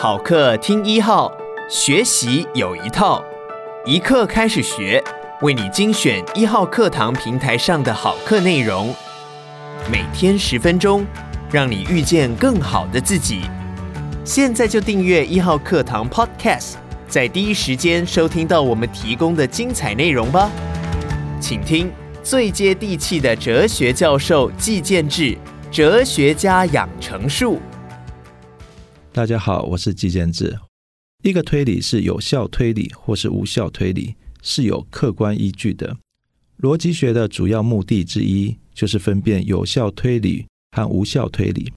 好课听一号，学习有一套，一课开始学，为你精选一号课堂平台上的好课内容，每天十分钟，让你遇见更好的自己。现在就订阅一号课堂 Podcast，在第一时间收听到我们提供的精彩内容吧。请听最接地气的哲学教授季建志，哲学家养成术。大家好，我是季建志。一个推理是有效推理或是无效推理，是有客观依据的。逻辑学的主要目的之一，就是分辨有效推理和无效推理。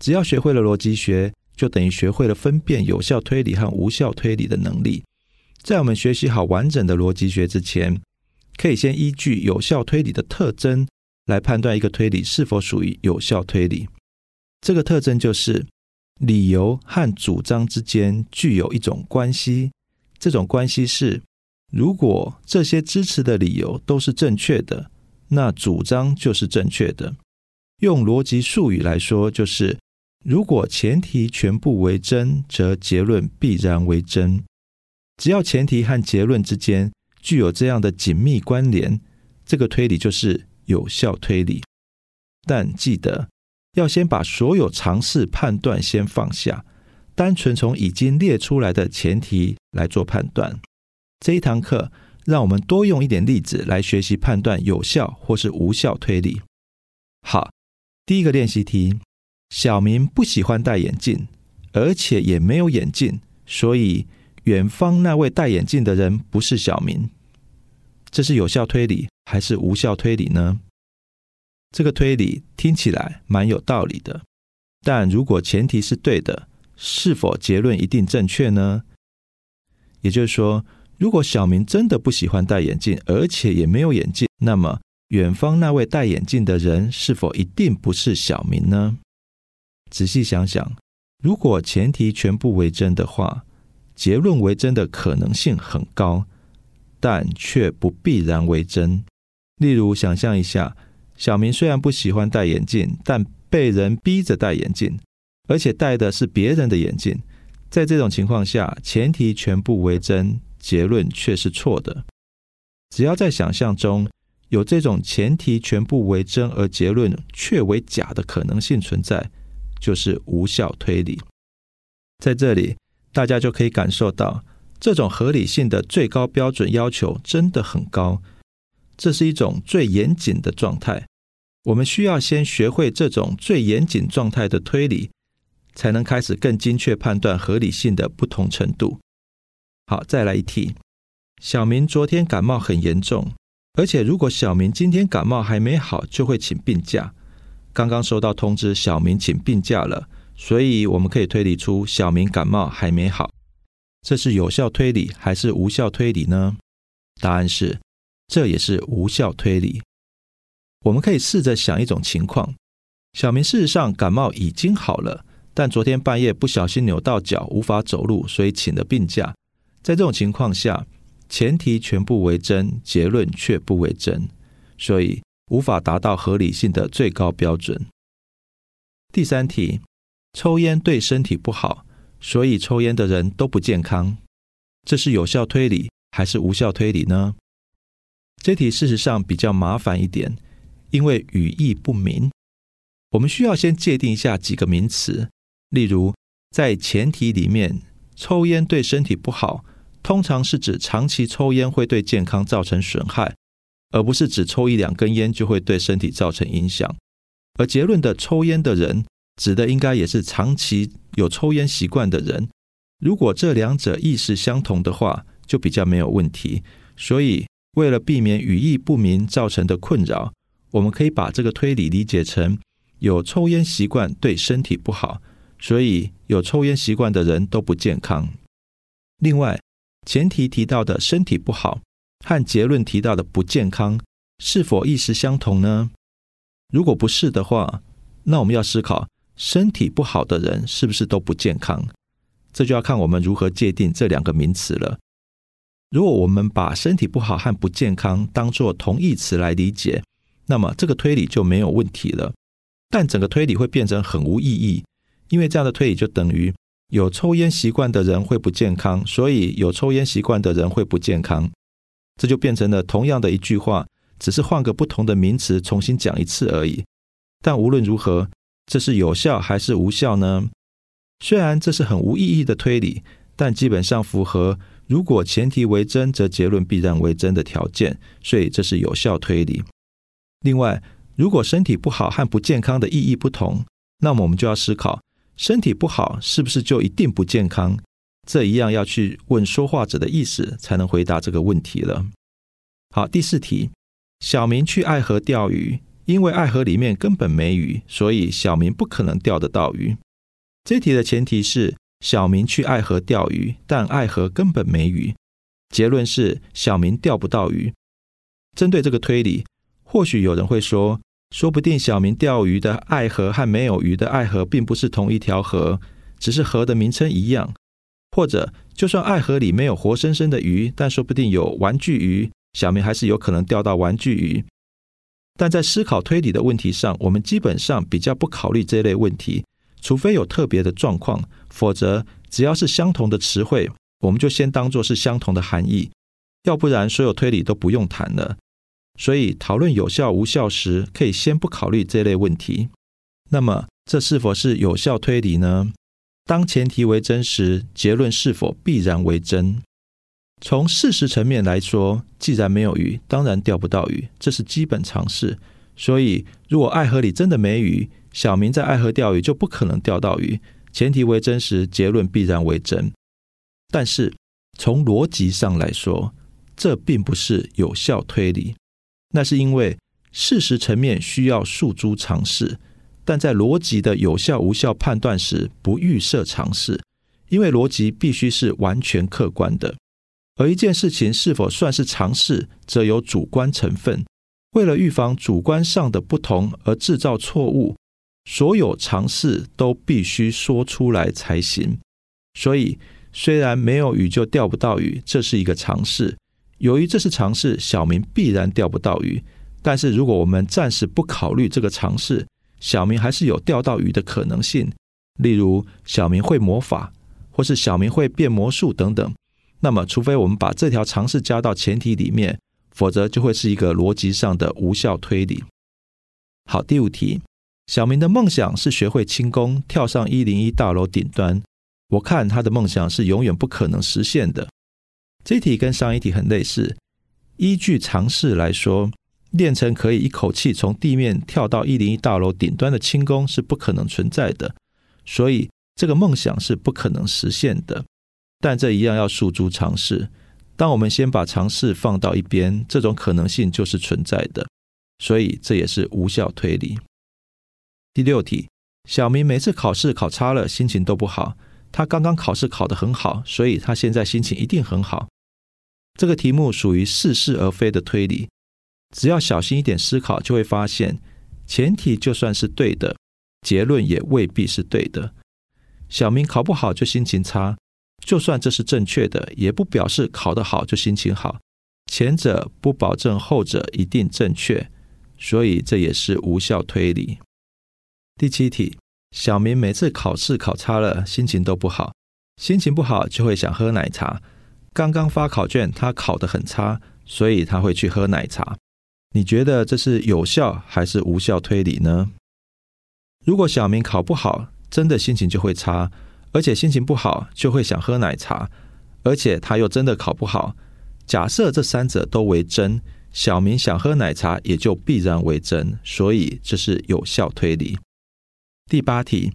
只要学会了逻辑学，就等于学会了分辨有效推理和无效推理的能力。在我们学习好完整的逻辑学之前，可以先依据有效推理的特征来判断一个推理是否属于有效推理。这个特征就是理由和主张之间具有一种关系。这种关系是，如果这些支持的理由都是正确的，那主张就是正确的。用逻辑术语来说，就是。如果前提全部为真，则结论必然为真。只要前提和结论之间具有这样的紧密关联，这个推理就是有效推理。但记得要先把所有尝试判断先放下，单纯从已经列出来的前提来做判断。这一堂课让我们多用一点例子来学习判断有效或是无效推理。好，第一个练习题。小明不喜欢戴眼镜，而且也没有眼镜，所以远方那位戴眼镜的人不是小明。这是有效推理还是无效推理呢？这个推理听起来蛮有道理的，但如果前提是对的，是否结论一定正确呢？也就是说，如果小明真的不喜欢戴眼镜，而且也没有眼镜，那么远方那位戴眼镜的人是否一定不是小明呢？仔细想想，如果前提全部为真的话，结论为真的可能性很高，但却不必然为真。例如，想象一下，小明虽然不喜欢戴眼镜，但被人逼着戴眼镜，而且戴的是别人的眼镜。在这种情况下，前提全部为真，结论却是错的。只要在想象中有这种前提全部为真而结论却为假的可能性存在，就是无效推理，在这里大家就可以感受到，这种合理性的最高标准要求真的很高，这是一种最严谨的状态。我们需要先学会这种最严谨状态的推理，才能开始更精确判断合理性的不同程度。好，再来一题：小明昨天感冒很严重，而且如果小明今天感冒还没好，就会请病假。刚刚收到通知，小明请病假了，所以我们可以推理出小明感冒还没好。这是有效推理还是无效推理呢？答案是，这也是无效推理。我们可以试着想一种情况：小明事实上感冒已经好了，但昨天半夜不小心扭到脚，无法走路，所以请了病假。在这种情况下，前提全部为真，结论却不为真，所以，无法达到合理性的最高标准。第三题，抽烟对身体不好，所以抽烟的人都不健康。这是有效推理还是无效推理呢？这题事实上比较麻烦一点，因为语义不明。我们需要先界定一下几个名词，例如在前提里面，抽烟对身体不好，通常是指长期抽烟会对健康造成损害。而不是只抽一两根烟就会对身体造成影响，而结论的抽烟的人指的应该也是长期有抽烟习惯的人。如果这两者意思相同的话，就比较没有问题。所以，为了避免语义不明造成的困扰，我们可以把这个推理理解成有抽烟习惯对身体不好，所以有抽烟习惯的人都不健康。另外，前提提到的身体不好。和结论提到的不健康是否意思相同呢？如果不是的话，那我们要思考身体不好的人是不是都不健康？这就要看我们如何界定这两个名词了。如果我们把身体不好和不健康当作同义词来理解，那么这个推理就没有问题了。但整个推理会变成很无意义，因为这样的推理就等于有抽烟习惯的人会不健康，所以有抽烟习惯的人会不健康。这就变成了同样的一句话，只是换个不同的名词重新讲一次而已。但无论如何，这是有效还是无效呢？虽然这是很无意义的推理，但基本上符合“如果前提为真，则结论必然为真”的条件，所以这是有效推理。另外，如果身体不好和不健康的意义不同，那么我们就要思考。身体不好是不是就一定不健康？这一样要去问说话者的意思，才能回答这个问题了。好，第四题，小明去爱河钓鱼，因为爱河里面根本没鱼，所以小明不可能钓得到鱼。这题的前提是小明去爱河钓鱼，但爱河根本没鱼。结论是小明钓不到鱼。针对这个推理，或许有人会说。说不定小明钓鱼的爱河和没有鱼的爱河并不是同一条河，只是河的名称一样。或者，就算爱河里没有活生生的鱼，但说不定有玩具鱼，小明还是有可能钓到玩具鱼。但在思考推理的问题上，我们基本上比较不考虑这类问题，除非有特别的状况，否则只要是相同的词汇，我们就先当作是相同的含义，要不然所有推理都不用谈了。所以，讨论有效无效时，可以先不考虑这类问题。那么，这是否是有效推理呢？当前提为真时，结论是否必然为真？从事实层面来说，既然没有鱼，当然钓不到鱼，这是基本常识。所以，如果爱河里真的没鱼，小明在爱河钓鱼就不可能钓到鱼。前提为真时，结论必然为真。但是，从逻辑上来说，这并不是有效推理。那是因为事实层面需要诉诸尝试，但在逻辑的有效无效判断时不预设尝试，因为逻辑必须是完全客观的。而一件事情是否算是尝试，则有主观成分。为了预防主观上的不同而制造错误，所有尝试都必须说出来才行。所以，虽然没有鱼就钓不到鱼，这是一个尝试。由于这是尝试，小明必然钓不到鱼。但是，如果我们暂时不考虑这个尝试，小明还是有钓到鱼的可能性。例如，小明会魔法，或是小明会变魔术等等。那么，除非我们把这条尝试加到前提里面，否则就会是一个逻辑上的无效推理。好，第五题，小明的梦想是学会轻功，跳上一零一大楼顶端。我看他的梦想是永远不可能实现的。这题跟上一题很类似。依据常识来说，练成可以一口气从地面跳到一零一大楼顶端的轻功是不可能存在的，所以这个梦想是不可能实现的。但这一样要诉诸常识。当我们先把常识放到一边，这种可能性就是存在的，所以这也是无效推理。第六题，小明每次考试考差了，心情都不好。他刚刚考试考得很好，所以他现在心情一定很好。这个题目属于似是而非的推理，只要小心一点思考，就会发现前提就算是对的，结论也未必是对的。小明考不好就心情差，就算这是正确的，也不表示考得好就心情好。前者不保证后者一定正确，所以这也是无效推理。第七题。小明每次考试考差了，心情都不好，心情不好就会想喝奶茶。刚刚发考卷，他考得很差，所以他会去喝奶茶。你觉得这是有效还是无效推理呢？如果小明考不好，真的心情就会差，而且心情不好就会想喝奶茶，而且他又真的考不好。假设这三者都为真，小明想喝奶茶也就必然为真，所以这是有效推理。第八题，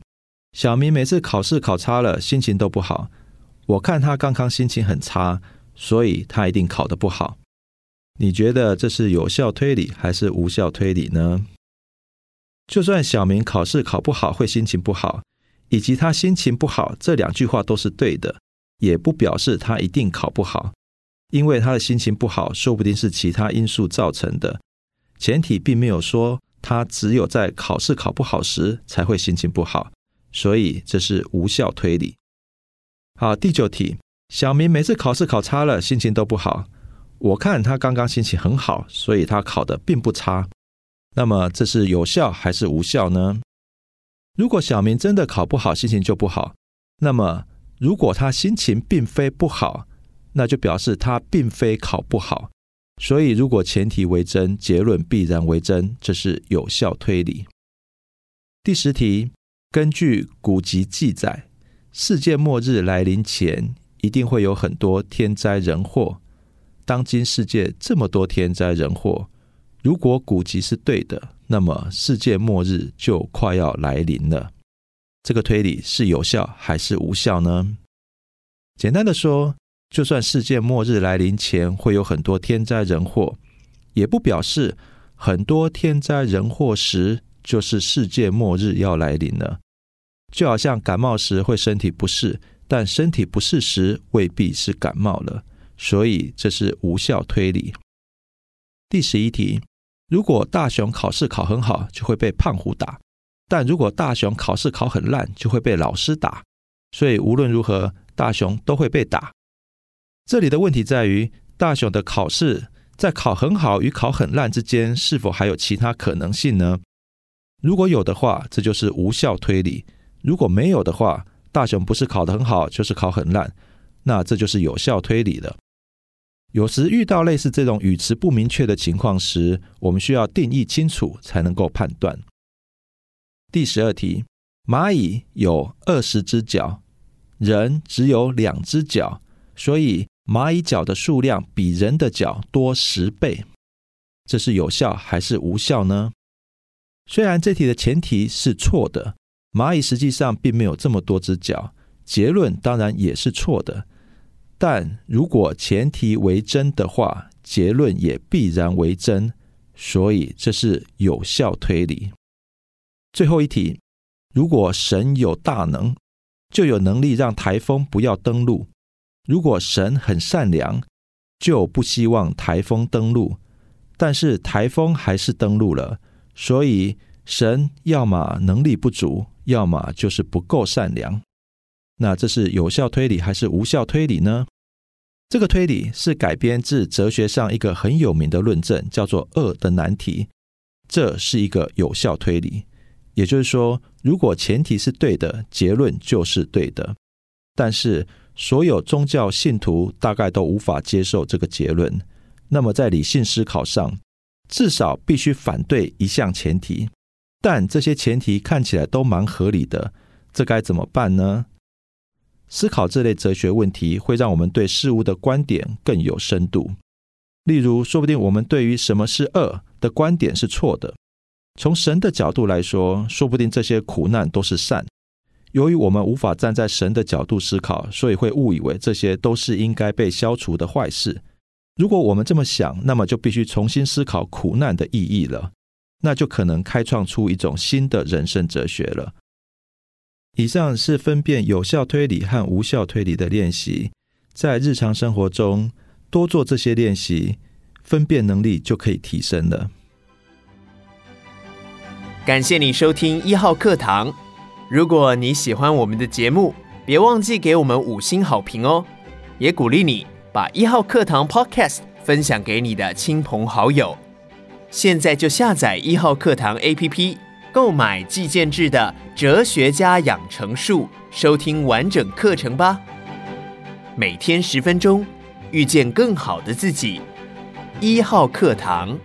小明每次考试考差了，心情都不好。我看他刚刚心情很差，所以他一定考得不好。你觉得这是有效推理还是无效推理呢？就算小明考试考不好会心情不好，以及他心情不好这两句话都是对的，也不表示他一定考不好，因为他的心情不好说不定是其他因素造成的。前提并没有说。他只有在考试考不好时才会心情不好，所以这是无效推理。好，第九题，小明每次考试考差了，心情都不好。我看他刚刚心情很好，所以他考得并不差。那么这是有效还是无效呢？如果小明真的考不好，心情就不好，那么如果他心情并非不好，那就表示他并非考不好。所以，如果前提为真，结论必然为真，这是有效推理。第十题，根据古籍记载，世界末日来临前，一定会有很多天灾人祸。当今世界这么多天灾人祸，如果古籍是对的，那么世界末日就快要来临了。这个推理是有效还是无效呢？简单的说，就算世界末日来临前会有很多天灾人祸，也不表示很多天灾人祸时就是世界末日要来临了。就好像感冒时会身体不适，但身体不适时未必是感冒了，所以这是无效推理。第十一题，如果大雄考试考很好，就会被胖虎打；但如果大雄考试考很烂，就会被老师打。所以无论如何，大雄都会被打。这里的问题在于，大雄的考试在考很好与考很烂之间，是否还有其他可能性呢？如果有的话，这就是无效推理；如果没有的话，大雄不是考得很好，就是考很烂，那这就是有效推理了。有时遇到类似这种语词不明确的情况时，我们需要定义清楚才能够判断。第十二题：蚂蚁有二十只脚，人只有两只脚，所以，蚂蚁脚的数量比人的脚多十倍，这是有效还是无效呢？虽然这题的前提是错的，蚂蚁实际上并没有这么多只脚，结论当然也是错的。但如果前提为真的话，结论也必然为真，所以这是有效推理。最后一题，如果神有大能，就有能力让台风不要登陆。如果神很善良，就不希望台风登陆，但是台风还是登陆了，所以神要么能力不足，要么就是不够善良。那这是有效推理还是无效推理呢？这个推理是改编自哲学上一个很有名的论证，叫做“恶的难题”。这是一个有效推理，也就是说，如果前提是对的，结论就是对的，但是。所有宗教信徒大概都无法接受这个结论。那么，在理性思考上，至少必须反对一项前提。但这些前提看起来都蛮合理的，这该怎么办呢？思考这类哲学问题，会让我们对事物的观点更有深度。例如，说不定我们对于什么是恶的观点是错的。从神的角度来说，说不定这些苦难都是善。由于我们无法站在神的角度思考，所以会误以为这些都是应该被消除的坏事。如果我们这么想，那么就必须重新思考苦难的意义了。那就可能开创出一种新的人生哲学了。以上是分辨有效推理和无效推理的练习，在日常生活中多做这些练习，分辨能力就可以提升了。感谢你收听一号课堂。如果你喜欢我们的节目，别忘记给我们五星好评哦！也鼓励你把一号课堂 Podcast 分享给你的亲朋好友。现在就下载一号课堂 APP，购买季建制的《哲学家养成术》，收听完整课程吧。每天十分钟，遇见更好的自己。一号课堂。